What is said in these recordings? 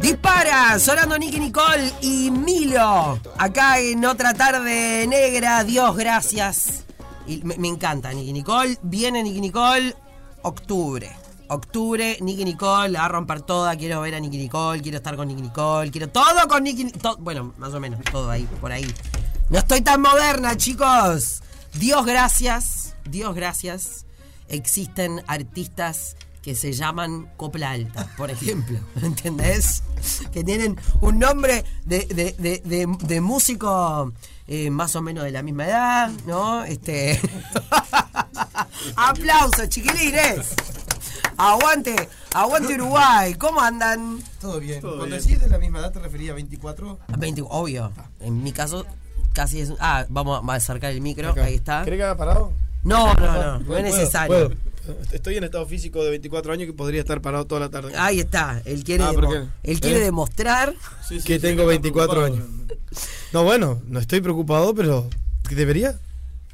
Dispara, sonando Nicky Nicole y Milo. Acá en otra tarde negra, Dios gracias. Me encanta Nicky Nicole. Viene Nicky Nicole, octubre. Octubre, Nicky Nicole, la va a romper toda. Quiero ver a Nicky Nicole, quiero estar con Nicky Nicole, quiero todo con Nicky Nicole. Bueno, más o menos, todo ahí, por ahí. No estoy tan moderna, chicos. Dios gracias, Dios gracias. Existen artistas que se llaman Copla Alta, por ejemplo. ¿Entendés? Que tienen un nombre de, de- de- de- de músico eh, más o menos de la misma edad, ¿no? Este. Aplausos, chiquilines. Aguante, aguante Uruguay. ¿Cómo andan? Todo bien. Cuando decís de la misma edad te refería a 24. 20, obvio. En mi caso, casi es. Ah, vamos a acercar el micro. Ahí está. ¿Querés que haga parado? No, no, no. No es necesario. puedo. Estoy en estado físico de 24 años que podría estar parado toda la tarde. Ahí está. Él quiere, Ah, él quiere ¿Eh? demostrar. que tengo 24 años. No, bueno, no estoy preocupado, pero ¿qué debería?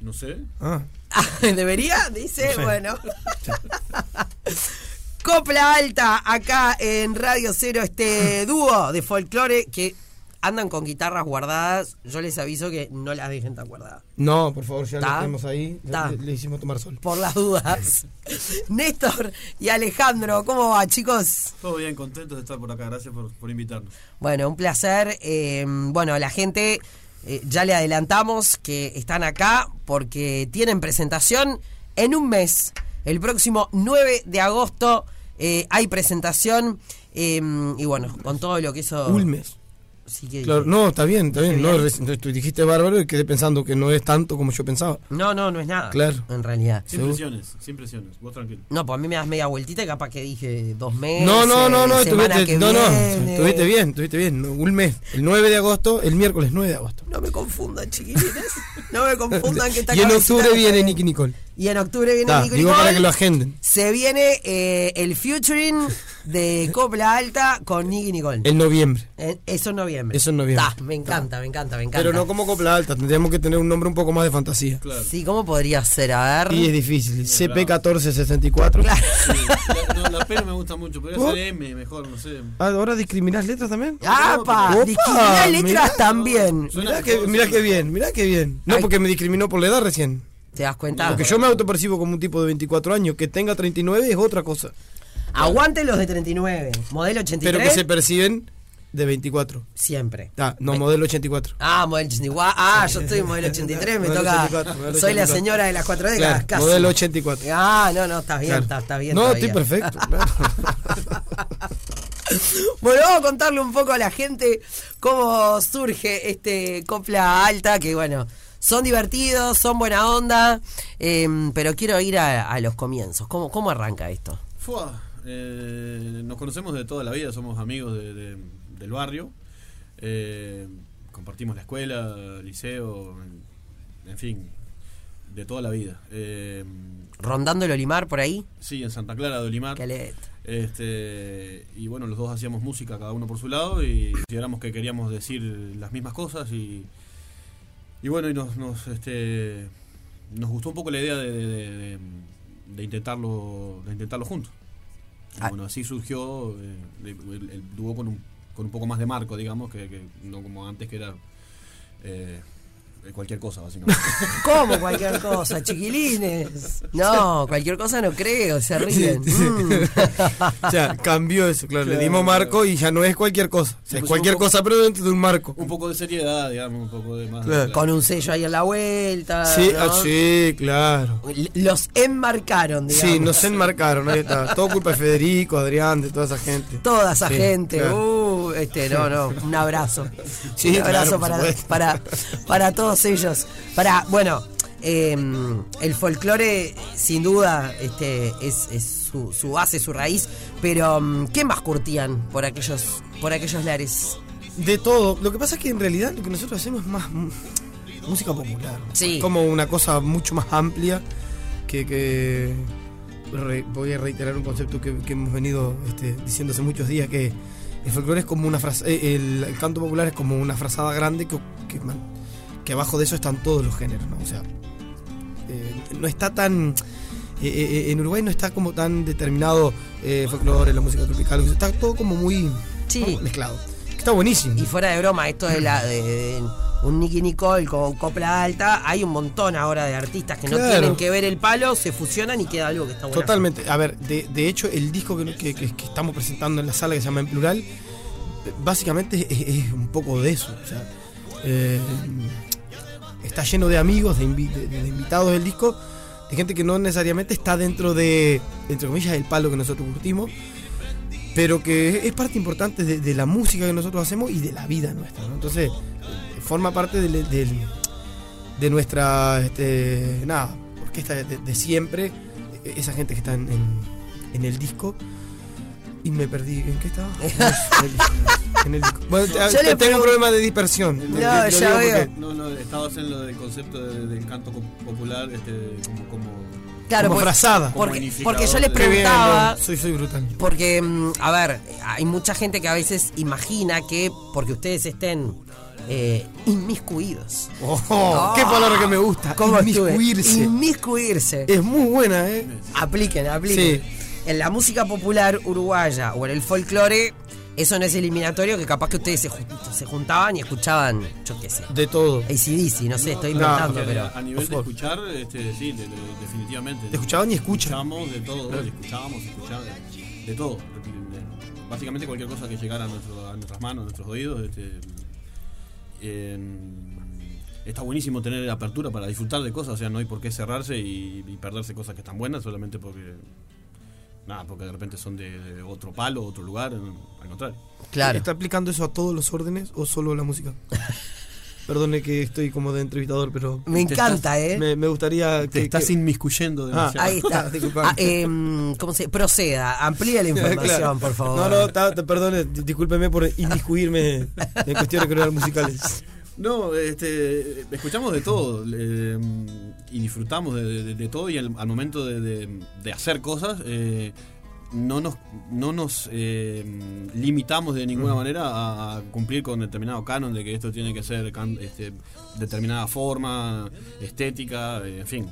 No sé. Ah, Ah, ¿Debería? Dice, No sé. bueno. Copla Alta, acá en Radio Cero, este dúo de folclore que andan con guitarras guardadas. Yo les aviso que no las dejen tan guardadas. no, por favor, ya lo tenemos ahí. Le, le hicimos tomar sol. Por las dudas. Néstor y Alejandro, ¿cómo va, chicos? Todo bien, contentos de estar por acá. Gracias por, por invitarnos. Bueno, un placer. Eh, bueno, la gente eh, ya le adelantamos que están acá porque tienen presentación en un mes. El próximo 9 de agosto eh, hay presentación. eh, y bueno, con todo lo que eso. Un mes. Sí que Claro, no, está bien, está bien. No, tú dijiste bárbaro y quedé pensando que no es tanto como yo pensaba. no, no, no es nada. Claro. En realidad. Sin Seguro. presiones, sin presiones. Vos tranquilo. No, pues a mí me das media vueltita y capaz que dije dos meses. No, no, no, no, estuviste, no, no, estuviste bien, estuviste bien. Un mes. El 9 de agosto, el miércoles 9 de agosto. No me confundan, chiquilines. No me confundan que está y en octubre viene Nicky Nicole. Y en octubre viene Ta, Nico digo Nicole. para que lo agenden. Se viene eh, el featuring de Copla Alta con Nicky Nicole. En noviembre. Eh, eso en noviembre. Eso en noviembre. Ta, me encanta, me encanta, me encanta. Pero no como copla alta, tendríamos que tener un nombre un poco más de fantasía. Claro. Sí, ¿cómo podría ser? A ver. Y es difícil. CP1464. Claro. Sí, la, no, la P me gusta mucho. Podría ¿Vos? ser M, mejor, no sé. Ah, ¿Ahora discriminás letras también? ¡Apa! Opa, Discriminar letras mirá. también. Suena Mirá que, mirá bien, mirá que bien. No, Ay. porque me discriminó por la edad recién. ¿Te das cuenta? Porque yo me autopercibo como un tipo de 24 años. Que tenga 39 es otra cosa. Aguante los de 39. Modelo 83. Pero que se perciben de 24. Siempre. Ah, no, modelo 84. Ah, modelo 84. Ah, yo estoy en modelo 83, me Modelo toca. 84, modelo soy la 84. señora de las cuatro décadas, Claro, casi. modelo 84. Ah, no, no, estás bien, Claro. está, está bien. No, todavía. estoy perfecto. claro. Bueno, vamos a contarle un poco a la gente cómo surge este copla alta, que bueno, son divertidos, son buena onda, eh, pero quiero ir a, a los comienzos. ¿Cómo, ¿Cómo arranca esto? Fua, eh, nos conocemos de toda la vida, somos amigos de- de- del barrio. Eh, compartimos la escuela, liceo, en, en fin, de toda la vida. Eh, Rondando el Olimar por ahí. sí, en Santa Clara de Olimar. Este, y bueno, los dos hacíamos música, cada uno por su lado, y consideramos que queríamos decir las mismas cosas y, y bueno, y nos, nos, este, nos gustó un poco la idea de, de- de- de- de intentarlo, de intentarlo juntos. Ah. bueno, así surgió eh, el, dúo con un, con un poco más de marco, digamos, que, que no como antes que era eh, cualquier cosa, básicamente. ¿Cómo cualquier cosa, chiquilines? No, cualquier cosa no creo, se ríen. Sí, sí. Mm. O sea, cambió eso, claro. Le dimos marco y ya no es cualquier cosa. O sea, Sí, es cualquier poco- cosa, pero dentro de un marco. un poco de seriedad, digamos, un poco de más... Claro. Con un sello ahí en la vuelta. Sí, ¿no? ah, sí, claro. Los enmarcaron, digamos. Sí, nos enmarcaron, ahí está. Todo culpa de Federico, Adrián, de toda esa gente. Toda esa Sí, gente. claro. Uh, este, no, no, un abrazo. Sí, un abrazo para, para, para todos ellos. Para, bueno, eh, el folclore, sin duda, este, es, es su, su base, su raíz. Pero, mm, ¿qué más curtían por aquellos, por aquellos lares? De todo. Lo que pasa es que en realidad lo que nosotros hacemos es más música popular. Sí. Como una cosa mucho más amplia que. que re- voy a reiterar un concepto que, que hemos venido este, diciendo hace muchos días: que el folclore es como una frase. eh, el, el canto popular es como una frazada grande que, que, man- que abajo de eso están todos los géneros, ¿no? O sea, eh, no está tan eh, en Uruguay no está como tan determinado folclore, la música tropical, está todo como muy Sí. mezclado. Está buenísimo. Y fuera de broma, esto de la de, de un Nicky Nicole con copla alta, hay un montón ahora de artistas que no tienen que ver el palo, se fusionan y queda algo que está bueno. Totalmente. A ver, de, de hecho, el disco que, que- estamos presentando en la sala que se llama En Plural, básicamente es, es un poco de eso. O sea, eh, está lleno de amigos, de, invi- de- de invitados del disco, de gente que no necesariamente está dentro de, entre comillas, el palo que nosotros curtimos, pero que es parte importante de, de la música que nosotros hacemos y de la vida nuestra. ¿no? Entonces, forma parte del- de nuestra, este, nada, orquesta de, de siempre, esa gente que está en, en- en el disco. Y me perdí. ¿En qué estaba? en el disco. Bueno, tengo un problema de dispersión. No, ya veo. porque- No, no, estabas en lo del concepto de- del canto popular, este, como, como, Claro, como porque- frazada. Porque, yo les de- bien, preguntaba, soy, soy brutal. porque, mm, a ver, hay mucha gente que a veces imagina que porque ustedes estén eh, inmiscuidos. Oh, qué palabra que me gusta. ¿Cómo? Inmiscuirse. Inmiscuirse. Es muy buena, ¿eh? Apliquen, apliquen. En la música popular uruguaya o en el folclore, eso no es eliminatorio, que capaz que ustedes se, se juntaban y escuchaban, yo qué sé, De todo. ACDC, no sé, estoy No, inventando, pero... a, nivel de escuchar, este, sí, de- de- definitivamente. Te escuchaban y escuchan. Escuchamos de todo, escuchábamos, escuchábamos, de todo. De- Básicamente cualquier cosa que llegara a, nuestro- a nuestras manos, a nuestros oídos. Este, está buenísimo tener apertura para disfrutar de cosas, o sea, no hay por qué cerrarse y, y perderse cosas que están buenas solamente porque. Nada, porque de repente son de, de otro palo, otro lugar, al contrario. Claro. ¿Está aplicando eso a todos los órdenes o solo la música? Perdone que estoy como de entrevistador, pero Me te encanta, ¿eh? me, me gustaría Te que... estás que- inmiscuyendo demasiado. Ahí está. Disculpame. Ah, em, ¿Cómo se Proceda, amplía la información, Claro. por favor. No, no, ta- ta- perdone, di- discúlpeme por inmiscuirme en cuestiones eran musicales. No, este, escuchamos de todo eh, y disfrutamos de, de- de todo y al, al momento de, de- de hacer cosas eh, no nos, no nos eh, limitamos de ninguna manera a, a cumplir con determinado canon de que esto tiene que ser can- este, determinada forma, estética, eh, en fin.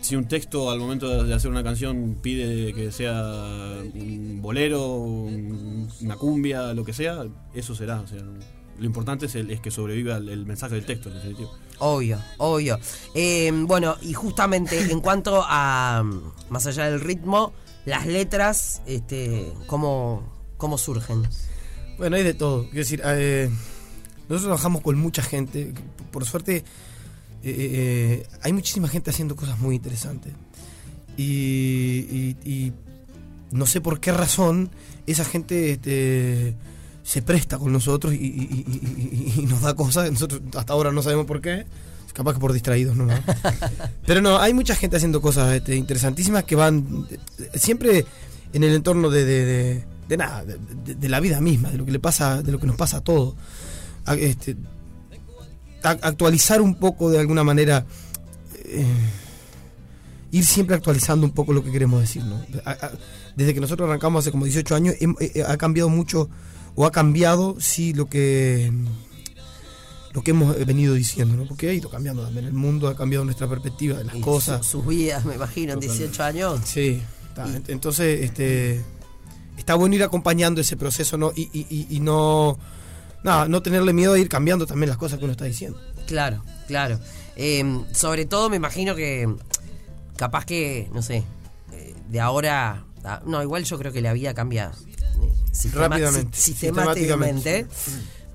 Si un texto al momento de hacer una canción pide que sea un bolero, un- una cumbia, lo que sea, eso será. o sea, lo importante es, el- es que sobreviva el, el mensaje del texto, en definitiva. Obvio, obvio. Eh, bueno, y justamente en cuanto a, más allá del ritmo, las letras, este, ¿cómo, cómo surgen? Bueno, hay de todo. Quiero decir, eh, nosotros trabajamos con mucha gente. Por suerte, eh, eh, hay muchísima gente haciendo cosas muy interesantes. Y, no sé por qué razón esa gente este, se presta con nosotros y- y nos da cosas. Nosotros hasta ahora no sabemos por qué. Capaz que por distraídos nomás. Pero no, hay mucha gente haciendo cosas este, interesantísimas que van siempre en el entorno de, de- de- de nada, de, la vida misma, de lo que le pasa, de lo que nos pasa a todos. A- este, a- actualizar un poco de alguna manera, eh, ir siempre actualizando un poco lo que queremos decir. ¿no? Desde que nosotros arrancamos hace como 18 años, eh, ha cambiado mucho, o ha cambiado, sí, lo que lo que hemos venido diciendo, ¿no? Porque ha ido cambiando también el mundo, ha cambiado nuestra perspectiva de las Y cosas. su- sus vidas, me imagino, en 18 años. Sí, está. entonces este está bueno ir acompañando ese proceso ¿no? y, y- y- y no, nada, no tenerle miedo a ir cambiando también las cosas que uno está diciendo. Claro, claro. Eh, sobre todo me imagino que capaz que, no sé, eh, de ahora... no, igual yo creo que la vida cambia eh, sistema- Rápidamente, si- sistemáticamente.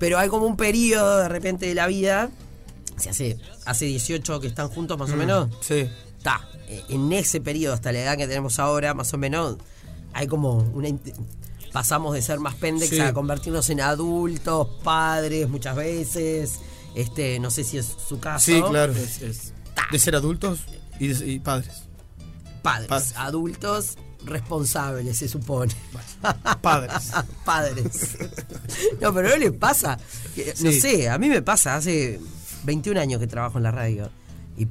Pero hay como un periodo de repente de la vida, se hace, hace 18 que están juntos más o menos, Sí. está, eh, en ese periodo hasta la edad que tenemos ahora, más o menos, hay como una... Pasamos de ser más pendex Sí. a convertirnos en adultos, padres muchas veces. Este, no sé si es su caso. Sí, claro. Es- es- De ser adultos y, de- y padres. Padres, Padres. adultos responsables, se supone. Padres. Padres. No, pero no les pasa. No Sí. sé, a mí me pasa. Hace 21 años que trabajo en la radio. Y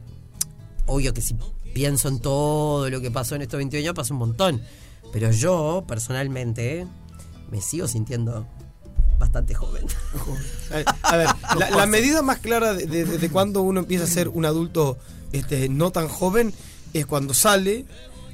obvio que si pienso en todo lo que pasó en estos 21 años, pasó un montón. Pero yo, personalmente, me sigo sintiendo bastante joven. A a ver, la, la medida más clara de, de- de cuando uno empieza a ser un adulto este, no tan joven es cuando sale,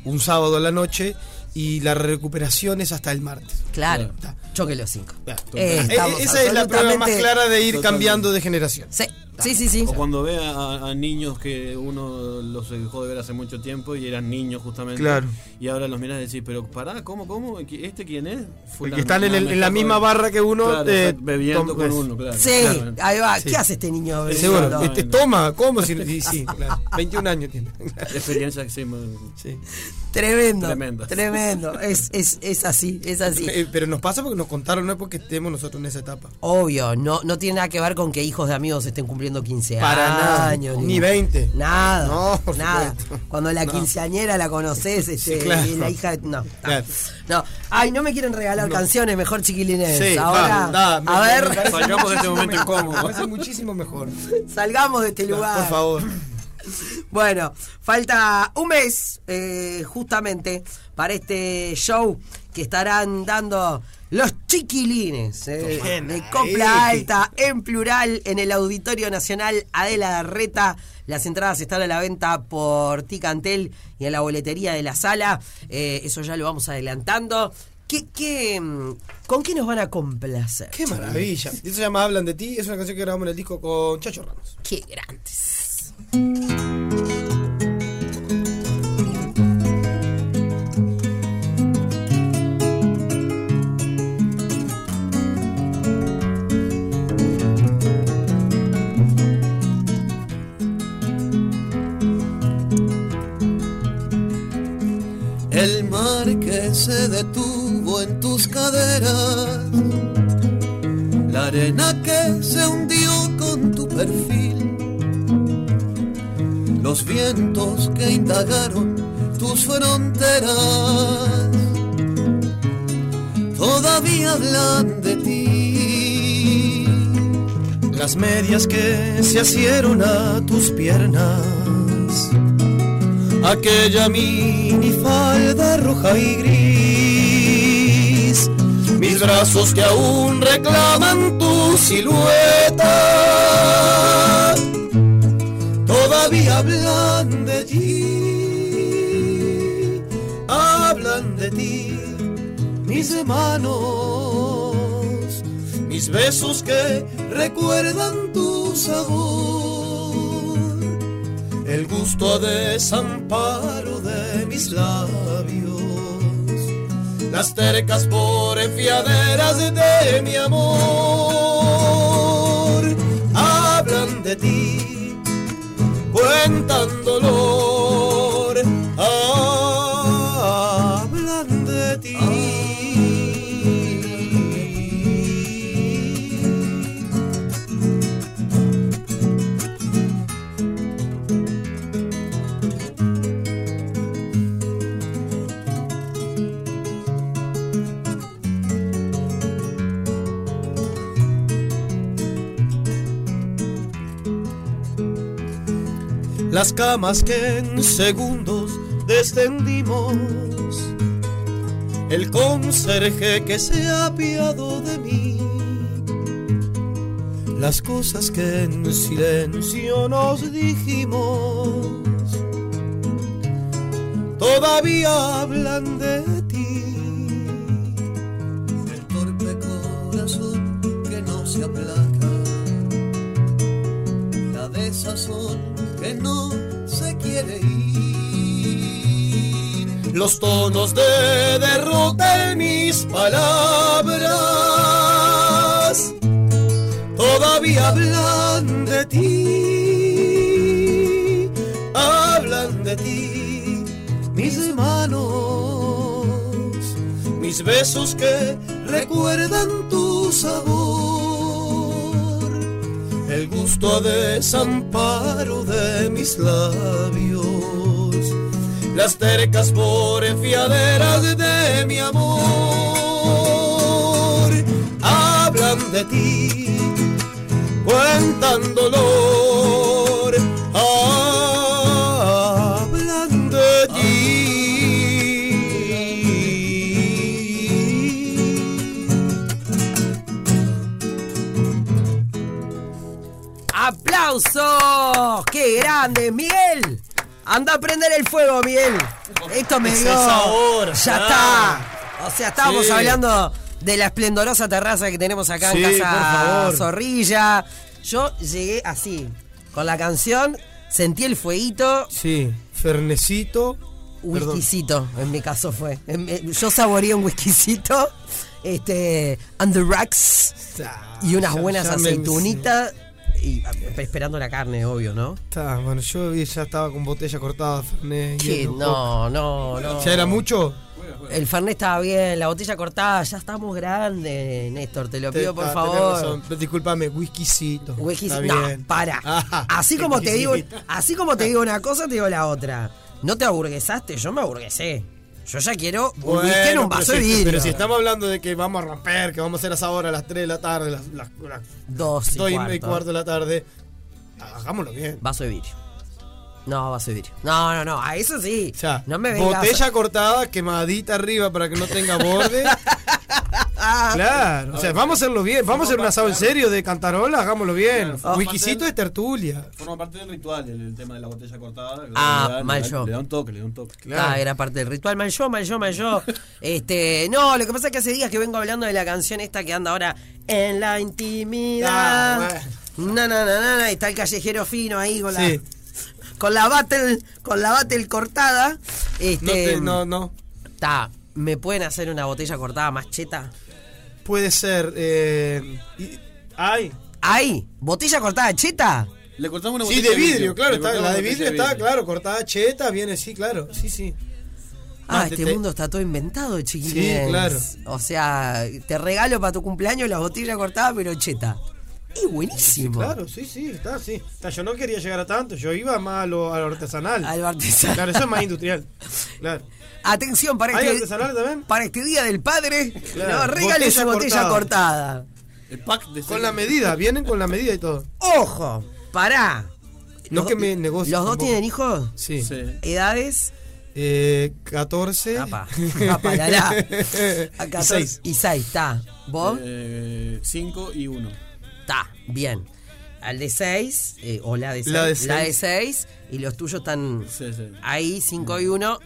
un sábado a la noche, y la recuperación es hasta el martes. Claro. Claro. Choque los cinco. Claro. Eh, Eh, Esa es la prueba más clara de ir Totalmente. cambiando de generación. Sí, sí, sí. sí. O cuando ve a, a niños que uno los dejó de ver hace mucho tiempo y eran niños justamente. Claro. Y ahora los mirás y decís, pero pará, ¿cómo, cómo? ¿Este quién es? Porque están en, el- en la misma barra que uno. Claro, eh, bebiendo con uno, claro. Sí, Claro. ahí va. Sí. ¿Qué hace este niño? Seguro. Este, toma, ¿cómo? Sí, sí, claro. 21 años tiene. Experiencia que sí, me- Sí. Tremendo. Tremendo. Tremendo. Es, es, es así, es así. Eh, Pero nos pasa porque nos contaron, no es porque estemos nosotros en esa etapa. Obvio, no, no tiene nada que ver con que hijos de amigos estén cumpliendo 15 Para nada. años. Ni 20. Nada. No, nada. supuesto. Cuando la No. quinceañera la conoces, este, Sí, claro. y la hija. No. Claro. No. Ay, no me quieren regalar No. canciones, mejor chiquilines. Sí, Ahora, va, da, a me- ver, me Salgamos de este muchísimo momento mejor, incómodo. Me parece muchísimo mejor. salgamos de este lugar. Por favor. Bueno, falta un mes eh, justamente para este show que estarán dando los chiquilines eh, de. Copla Alta en plural en el Auditorio Nacional Adela Darreta. Las entradas están a la venta por Ticantel y en la boletería de la sala. Eh, eso ya lo vamos adelantando. ¿Qué, qué, mm, ¿Con qué nos van a complacer? Qué maravilla. Y Eso se llama Hablan de ti. Es una canción que grabamos en el disco con Chacho Ramos. Qué grandes. Se detuvo en tus caderas, la arena que se hundió con tu perfil, los vientos que indagaron tus fronteras, todavía hablan de ti. Las medias que se asieron a tus piernas. Aquella mini falda roja y gris. Mis brazos que aún reclaman tu silueta. Todavía hablan de ti. Hablan de ti. Mis manos. Mis besos que recuerdan tu sabor el gusto a desamparo de mis labios, las tercas porfiaderas de mi amor, hablan de ti, cuentan dolor, camas que en segundos descendimos, el conserje que se ha apiado de mí, las cosas que en silencio nos dijimos, todavía hablan de ti. el torpe corazón que no se aplaca, la desazón no se quiere ir. los tonos de derrota en mis palabras todavía hablan de ti, hablan de ti, mis manos, mis besos que recuerdan tu sabor, el gusto a desamparo de mis labios. Las tercas porfiaderas de mi amor hablan de ti, cuentan dolor, ¡Aplausos! ¡Qué grande, Miguel! Anda a prender el fuego, Miguel. Esto me dio. esa hora, ya claro. está. O sea, estábamos Sí. hablando de la esplendorosa terraza que tenemos acá Sí, en por casa favor. Zorrilla. Yo llegué así, con la canción, sentí el fueguito, Sí, Fernecito. Whiskycito, en mi caso fue. Yo saboreé un whiskycito, este, on the rocks y unas buenas aceitunitas. Y ah, esperando la carne, obvio, ¿no? Está, bueno, yo ya estaba con botella cortada, Fernet. ¿Qué? hielo, No, no, no. ¿Ya era mucho? El Fernet estaba bien, la botella cortada, ya estamos grandes, Néstor, te lo pido por ah, favor. Disculpame, whiskycito. Whisky- Está no, bien. para. Ah, así como te digo, así como te digo una cosa, te digo la otra. No te aburguesaste, yo me aburguesé. Yo ya quiero un Bueno, whisky en un vaso si- de vidrio. Pero si estamos hablando de que vamos a romper, que vamos a hacer esa hora a las 3 de la tarde, las, las, las Dos y 2 y, cuarto. y cuarto de la tarde, hagámoslo bien. Vaso de vidrio. No, vaso de vidrio. No, no, no, a eso sí. O sea, no me vengas. botella cortada, quemadita arriba para que no tenga borde. claro, o sea, vamos a hacerlo bien. Vamos a hacer un asado en serio de cantarola, hagámoslo bien. Claro, Whiskycito es tertulia. Forma parte del ritual, el, el tema de la botella cortada. Ah, le da- mal le da- yo. Le da un toque, le da un toque. Claro. Ah, era parte del ritual. Mal yo, mal yo, mal yo. Este, no, lo que pasa es que hace días que vengo hablando de la canción esta que anda ahora en la intimidad. Ah, Na, na, na, na, na, y está el callejero fino ahí con Sí. la con la battle, con la battle cortada. No, Este, te- no, no. está, ¿me pueden hacer una botella cortada más cheta? Puede ser. Eh, y- ay. Ahí, botella cortada cheta. Le cortamos una Sí, botella de vidrio, claro. Le Está, cortamos la de una vidrio botella está, claro. Cortada cheta, viene, sí, claro. Sí, sí. Ah, este te- mundo está todo inventado, chiquilines. Sí, claro. O sea, te regalo para tu cumpleaños la botella cortada, pero cheta. Es buenísimo. Claro, sí, sí, está, sí. Está, yo no quería llegar a tanto, yo iba más a lo, a lo artesanal. Al artesanal. Claro, eso es más industrial. Claro. Atención para ¿Hay este, artesanal también? para este día del padre. Claro. No, regale su botella cortada. cortada. El pack de Con la medida, vienen con la medida y todo. Ojo, pará. No Los que me negocie ¿Los dos tampoco. tienen hijos? Sí. Sí. ¿Edades? Eh, 14. Apa, apa, la, la. Acá Y seis. Y seis, está. ¿Vos? Eh, cinco y uno. Está, bien. Al de 6, o la de 6. La de La de seis. 6, y los tuyos están Sí, sí. ahí, 5 y 1.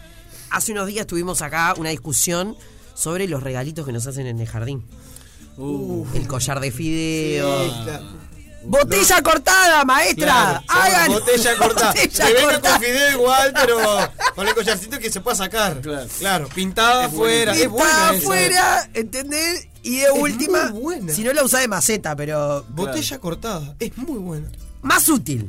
Hace unos días tuvimos acá una discusión sobre los regalitos que nos hacen en el jardín. Uh, El collar de fideo. Sí, claro. ¡Botella cortada, maestra! Claro, ¡Hagan! botella cortada. Botella que venga con fideo igual, pero con el collarcito que se pueda sacar. Claro. Claro, pintada afuera. Esa. afuera, ¿entendés? Y de última, muy buena. si no la usás de maceta, pero Botella cortada. Es muy buena. más útil,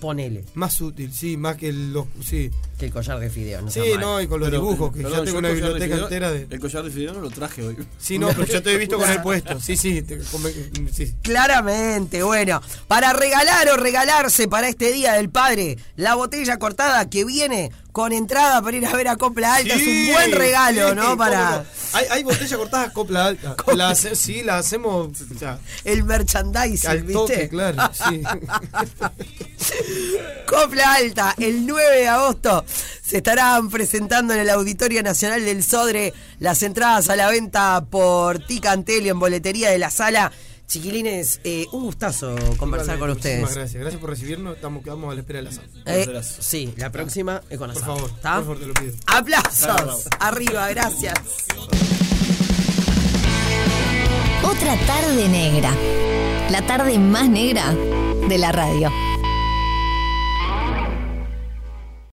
ponele, Más útil, sí, más que el- los. Sí, que el collar de fideo. No sí no, y con los Pero, dibujos, que perdón, ya tengo yo una el biblioteca fideo- entera de. El collar de fideo no lo traje hoy. Sí, no, pero yo te he visto con él puesto. Sí, sí, te come- sí. Claramente, bueno, para regalar o regalarse para este Día del Padre, la botella cortada que viene con entrada para ir a ver a Copla Alta es un buen regalo, sí, ¿no? Para. Hay, hay botella cortada copla alta. La hace- sí, la hacemos o sea, el merchandising, al toque, ¿viste? claro. Sí. Copla Alta, el 9 de agosto se estarán presentando en el Auditorio Nacional del Sodre las entradas a la venta por Ticantelio en boletería de la sala. Chiquilines, eh, un gustazo conversar con Muchísimas ustedes. Gracias, gracias por recibirnos. Estamos quedamos a la espera de la sala. Eh, sí, la próxima es con Por asado. favor, por favor, te lo pido. Aplausos. Arriba, gracias. Otra tarde negra. La tarde más negra de la radio.